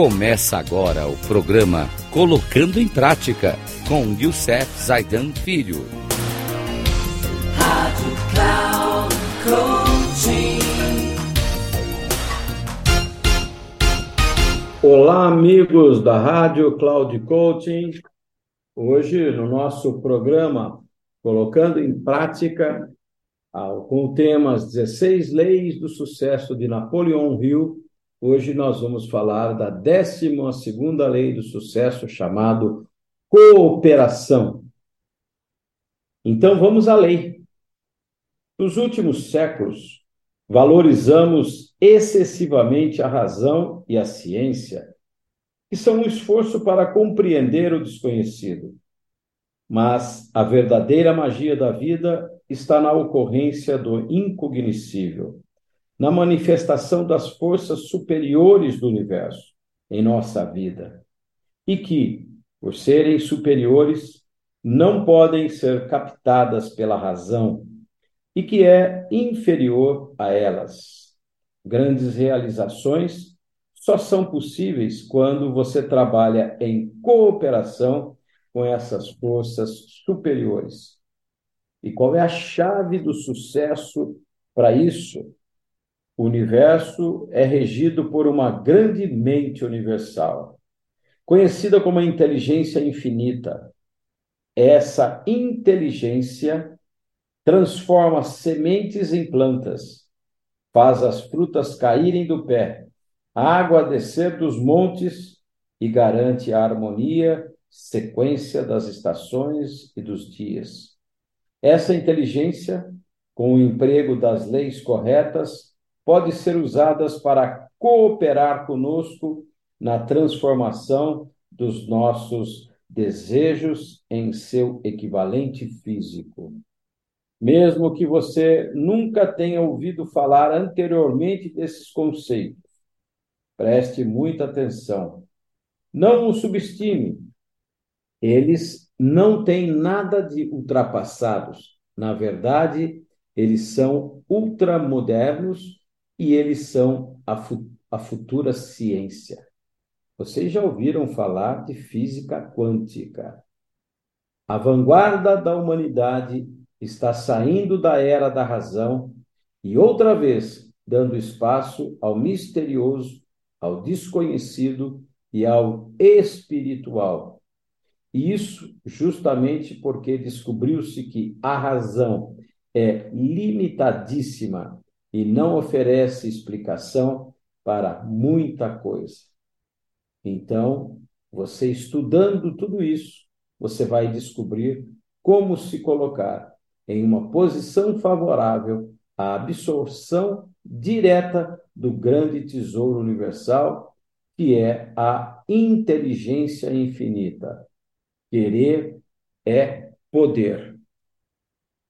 Começa agora o programa Colocando em Prática com Youssef Zaidan Filho. Rádio Cloud Coaching. Olá, amigos da Rádio Cloud Coaching. Hoje, no nosso programa Colocando em Prática, com o tema As 16 Leis do Sucesso de Napoleão Hill, Hoje nós vamos falar da 12 lei do sucesso, chamado cooperação. Então vamos à lei. Nos últimos séculos, valorizamos excessivamente a razão e a ciência, que são um esforço para compreender o desconhecido. Mas a verdadeira magia da vida está na ocorrência do incognoscível na manifestação das forças superiores do universo em nossa vida e que, por serem superiores, não podem ser captadas pela razão e que é inferior a elas. Grandes realizações só são possíveis quando você trabalha em cooperação com essas forças superiores. E qual é a chave do sucesso para isso? O universo é regido por uma grande mente universal, conhecida como a inteligência infinita. Essa inteligência transforma sementes em plantas, faz as frutas caírem do pé, a água descer dos montes e garante a harmonia, sequência das estações e dos dias. Essa inteligência, com o emprego das leis corretas, pode ser usadas para cooperar conosco na transformação dos nossos desejos em seu equivalente físico. Mesmo que você nunca tenha ouvido falar anteriormente desses conceitos, preste muita atenção. Não os subestime. Eles não têm nada de ultrapassados. Na verdade, eles são ultramodernos e eles são a, fu a futura ciência. Vocês já ouviram falar de física quântica. A vanguarda da humanidade está saindo da era da razão e outra vez dando espaço ao misterioso, ao desconhecido e ao espiritual. E isso justamente porque descobriu-se que a razão é limitadíssima e não oferece explicação para muita coisa. Então, você estudando tudo isso, você vai descobrir como se colocar em uma posição favorável à absorção direta do grande tesouro universal, que é a inteligência infinita. Querer é poder.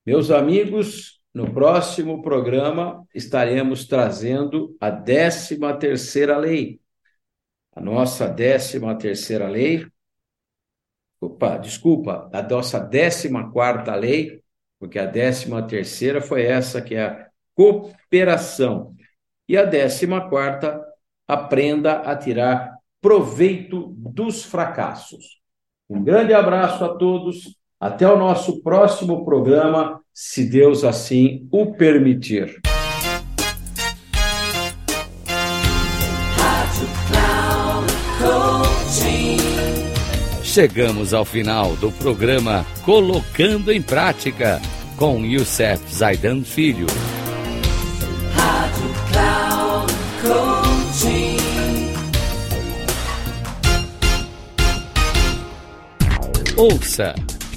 Meus amigos, no próximo programa estaremos trazendo a 13 terceira lei. A nossa 13 terceira lei, opa, desculpa, a nossa 14 quarta lei, porque a 13 terceira foi essa que é a cooperação. E a 14 quarta, aprenda a tirar proveito dos fracassos. Um grande abraço a todos até o nosso próximo programa, se Deus assim o permitir. Chegamos ao final do programa Colocando em Prática com Youssef Zaidan Filho. Rádio Cloud Coaching. Ouça